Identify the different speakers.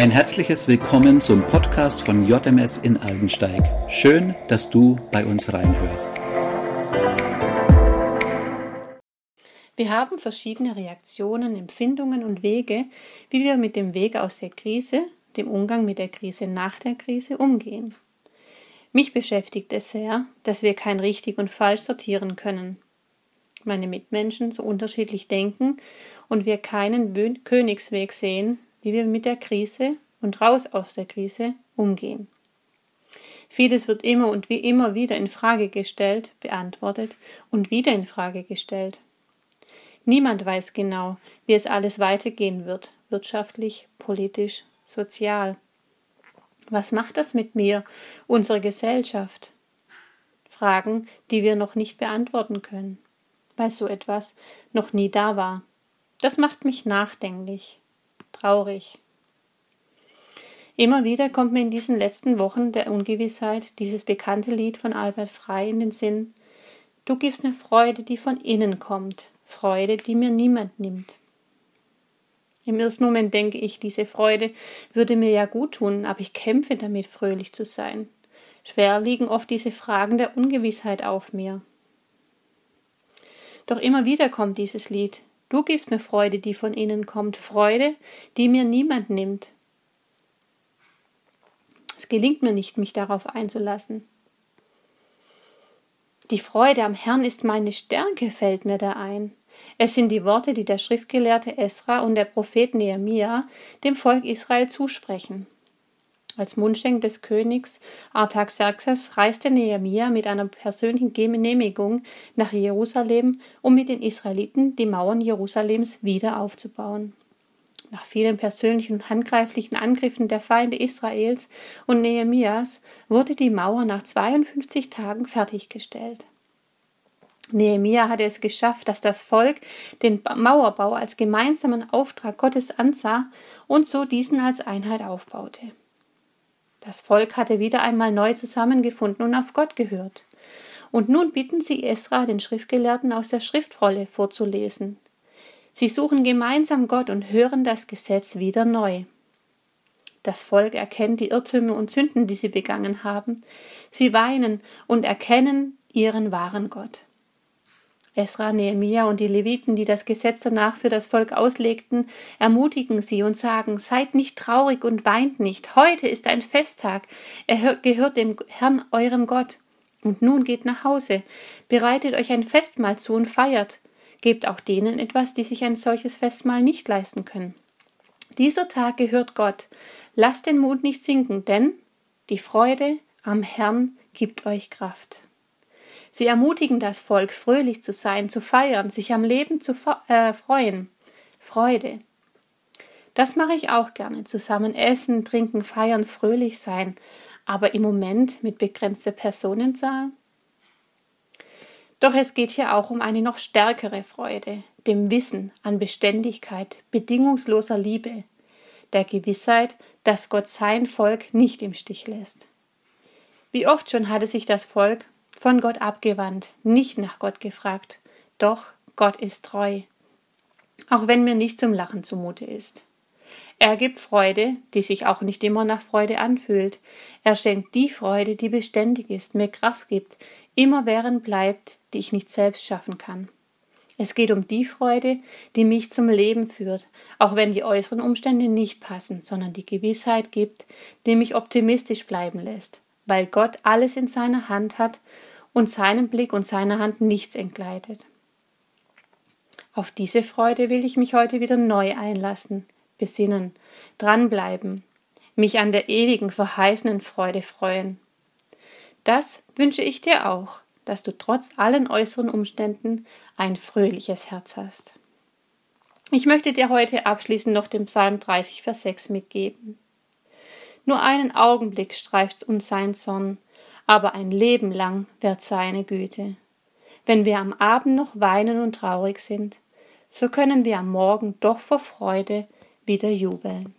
Speaker 1: Ein herzliches Willkommen zum Podcast von JMS in Aldensteig. Schön, dass du bei uns reinhörst.
Speaker 2: Wir haben verschiedene Reaktionen, Empfindungen und Wege, wie wir mit dem Weg aus der Krise, dem Umgang mit der Krise nach der Krise umgehen. Mich beschäftigt es sehr, dass wir kein richtig und falsch sortieren können. Meine Mitmenschen so unterschiedlich denken und wir keinen Königsweg sehen, wie wir mit der Krise und raus aus der Krise umgehen. Vieles wird immer und wie immer wieder in Frage gestellt, beantwortet und wieder in Frage gestellt. Niemand weiß genau, wie es alles weitergehen wird, wirtschaftlich, politisch, sozial. Was macht das mit mir, unserer Gesellschaft? Fragen, die wir noch nicht beantworten können, weil so etwas noch nie da war. Das macht mich nachdenklich traurig. Immer wieder kommt mir in diesen letzten Wochen der Ungewissheit dieses bekannte Lied von Albert Frey in den Sinn. Du gibst mir Freude, die von innen kommt, Freude, die mir niemand nimmt. Im ersten Moment denke ich, diese Freude würde mir ja gut tun, aber ich kämpfe damit, fröhlich zu sein. Schwer liegen oft diese Fragen der Ungewissheit auf mir. Doch immer wieder kommt dieses Lied, Du gibst mir Freude, die von innen kommt, Freude, die mir niemand nimmt. Es gelingt mir nicht, mich darauf einzulassen. Die Freude am Herrn ist meine Stärke, fällt mir da ein. Es sind die Worte, die der Schriftgelehrte Esra und der Prophet Nehemia dem Volk Israel zusprechen. Als Mundschenk des Königs Artaxerxes reiste Nehemia mit einer persönlichen Genehmigung nach Jerusalem, um mit den Israeliten die Mauern Jerusalems wieder aufzubauen. Nach vielen persönlichen und handgreiflichen Angriffen der Feinde Israels und Nehemias wurde die Mauer nach 52 Tagen fertiggestellt. Nehemia hatte es geschafft, dass das Volk den Mauerbau als gemeinsamen Auftrag Gottes ansah und so diesen als Einheit aufbaute. Das Volk hatte wieder einmal neu zusammengefunden und auf Gott gehört. Und nun bitten sie Esra, den Schriftgelehrten, aus der Schriftrolle vorzulesen. Sie suchen gemeinsam Gott und hören das Gesetz wieder neu. Das Volk erkennt die Irrtümer und Sünden, die sie begangen haben. Sie weinen und erkennen ihren wahren Gott. Esra, Nehemia und die Leviten, die das Gesetz danach für das Volk auslegten, ermutigen sie und sagen, seid nicht traurig und weint nicht. Heute ist ein Festtag. Er gehört dem Herrn eurem Gott. Und nun geht nach Hause, bereitet euch ein Festmahl zu und feiert. Gebt auch denen etwas, die sich ein solches Festmahl nicht leisten können. Dieser Tag gehört Gott. Lasst den Mut nicht sinken, denn die Freude am Herrn gibt euch Kraft. Sie ermutigen das Volk, fröhlich zu sein, zu feiern, sich am Leben zu äh, freuen. Freude. Das mache ich auch gerne. Zusammen essen, trinken, feiern, fröhlich sein. Aber im Moment mit begrenzter Personenzahl? Doch es geht hier auch um eine noch stärkere Freude, dem Wissen an Beständigkeit, bedingungsloser Liebe, der Gewissheit, dass Gott sein Volk nicht im Stich lässt. Wie oft schon hatte sich das Volk von Gott abgewandt, nicht nach Gott gefragt. Doch Gott ist treu, auch wenn mir nicht zum Lachen zumute ist. Er gibt Freude, die sich auch nicht immer nach Freude anfühlt. Er schenkt die Freude, die beständig ist, mir Kraft gibt, immer während bleibt, die ich nicht selbst schaffen kann. Es geht um die Freude, die mich zum Leben führt, auch wenn die äußeren Umstände nicht passen, sondern die Gewissheit gibt, die mich optimistisch bleiben lässt, weil Gott alles in seiner Hand hat und seinem Blick und seiner Hand nichts entgleitet. Auf diese Freude will ich mich heute wieder neu einlassen, besinnen, dranbleiben, mich an der ewigen verheißenen Freude freuen. Das wünsche ich dir auch, dass du trotz allen äußeren Umständen ein fröhliches Herz hast. Ich möchte dir heute abschließend noch den Psalm 30, Vers 6 mitgeben. Nur einen Augenblick streift uns sein Zorn, aber ein Leben lang wird seine Güte. Wenn wir am Abend noch weinen und traurig sind, so können wir am Morgen doch vor Freude wieder jubeln.